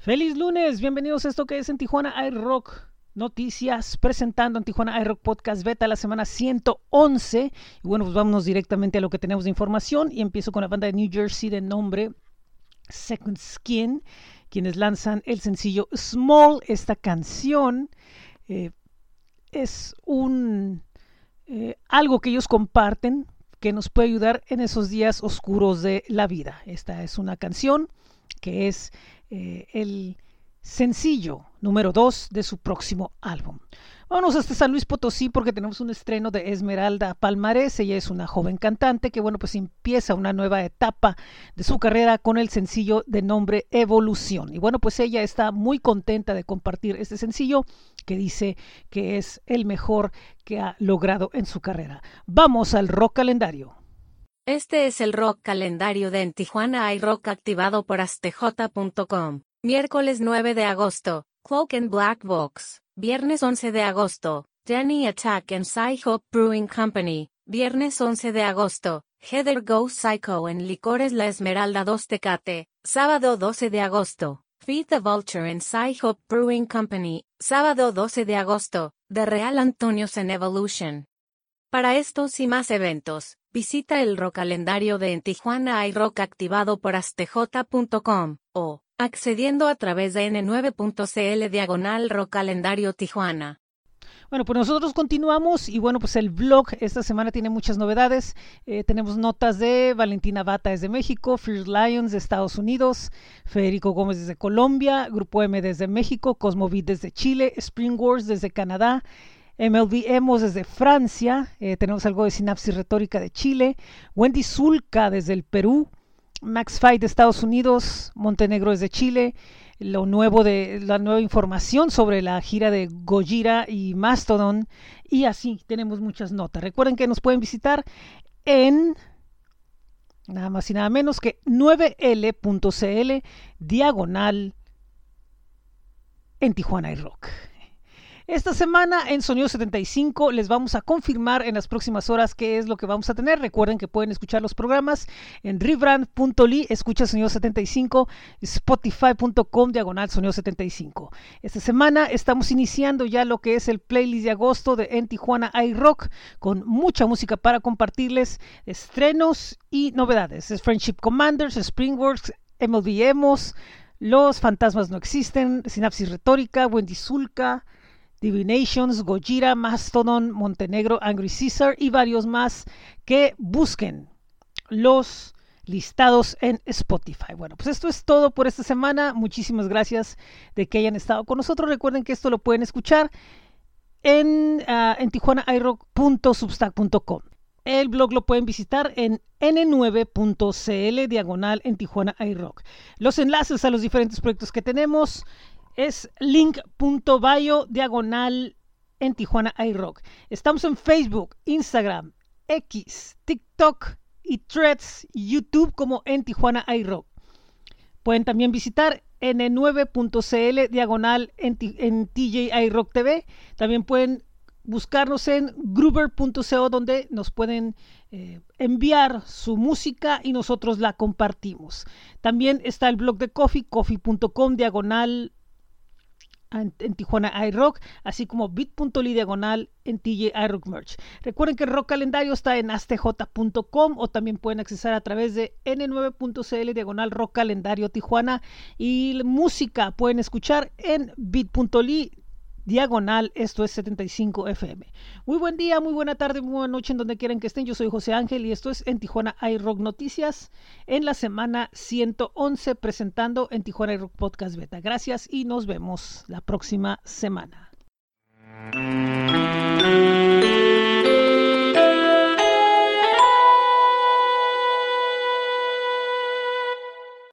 Feliz lunes, bienvenidos a esto que es en Tijuana iRock Noticias, presentando en Tijuana iRock Podcast Beta la semana 111. Y bueno, pues vámonos directamente a lo que tenemos de información y empiezo con la banda de New Jersey de nombre Second Skin, quienes lanzan el sencillo Small. Esta canción eh, es un eh, algo que ellos comparten que nos puede ayudar en esos días oscuros de la vida. Esta es una canción que es eh, el sencillo número 2 de su próximo álbum. Vámonos hasta San Luis Potosí porque tenemos un estreno de Esmeralda Palmarés. Ella es una joven cantante que, bueno, pues empieza una nueva etapa de su carrera con el sencillo de nombre Evolución. Y bueno, pues ella está muy contenta de compartir este sencillo que dice que es el mejor que ha logrado en su carrera. Vamos al rock calendario. Este es el rock calendario de En Tijuana hay rock activado por astj.com. Miércoles 9 de agosto, Cloak and Black Box. Viernes 11 de agosto, Danny Attack and Sci-Hop Brewing Company. Viernes 11 de agosto, Heather Goes Psycho en Licores La Esmeralda 2 Tecate. Sábado 12 de agosto, Feed the Vulture en Sci-Hop Brewing Company. Sábado 12 de agosto, The Real Antonios en Evolution. Para estos y más eventos, visita el rock calendario de En Tijuana hay activado por astj.com o accediendo a través de n9.cl diagonal rock calendario Tijuana. Bueno, pues nosotros continuamos y bueno, pues el blog esta semana tiene muchas novedades. Eh, tenemos notas de Valentina Bata desde México, Fierce Lions de Estados Unidos, Federico Gómez desde Colombia, Grupo M desde México, Cosmovid desde Chile, Spring Wars desde Canadá, MLB Emos desde Francia, eh, tenemos algo de Sinapsis Retórica de Chile, Wendy Zulka desde el Perú, Max Fight de Estados Unidos, Montenegro desde Chile, lo nuevo de la nueva información sobre la gira de Gojira y Mastodon y así tenemos muchas notas. Recuerden que nos pueden visitar en nada más y nada menos que 9l.cl diagonal en Tijuana y Rock. Esta semana en Sonido 75 les vamos a confirmar en las próximas horas qué es lo que vamos a tener. Recuerden que pueden escuchar los programas en rebrand.ly, escucha Sonido 75, spotify.com, diagonal Sonido 75. Esta semana estamos iniciando ya lo que es el playlist de agosto de En Tijuana iRock con mucha música para compartirles, estrenos y novedades. Es Friendship Commanders, Springworks, MLB Los Fantasmas No Existen, Sinapsis Retórica, Wendy Zulka, Divinations, Gojira, Mastodon, Montenegro, Angry Caesar y varios más que busquen los listados en Spotify. Bueno, pues esto es todo por esta semana. Muchísimas gracias de que hayan estado con nosotros. Recuerden que esto lo pueden escuchar en, uh, en tijuanairock.substack.com. El blog lo pueden visitar en n9.cl diagonal en Tijuana iRock. Los enlaces a los diferentes proyectos que tenemos es link.bio diagonal en Tijuana iRock. Estamos en Facebook, Instagram, X, TikTok y Threads, YouTube como en Tijuana iRock. Pueden también visitar n9.cl diagonal en, en TJ iRock TV. También pueden buscarnos en gruber.co donde nos pueden eh, enviar su música y nosotros la compartimos. También está el blog de Coffee, coffee.com diagonal en, Tijuana iRock, así como bit.ly diagonal en TJ iRock Merch. Recuerden que el rock calendario está en astj.com o también pueden accesar a través de n9.cl diagonal rock calendario Tijuana y música pueden escuchar en bit.ly diagonal, esto es 75 FM. Muy buen día, muy buena tarde, muy buena noche en donde quieran que estén. Yo soy José Ángel y esto es en Tijuana iRock Noticias en la semana 111 presentando en Tijuana iRock Podcast Beta. Gracias y nos vemos la próxima semana.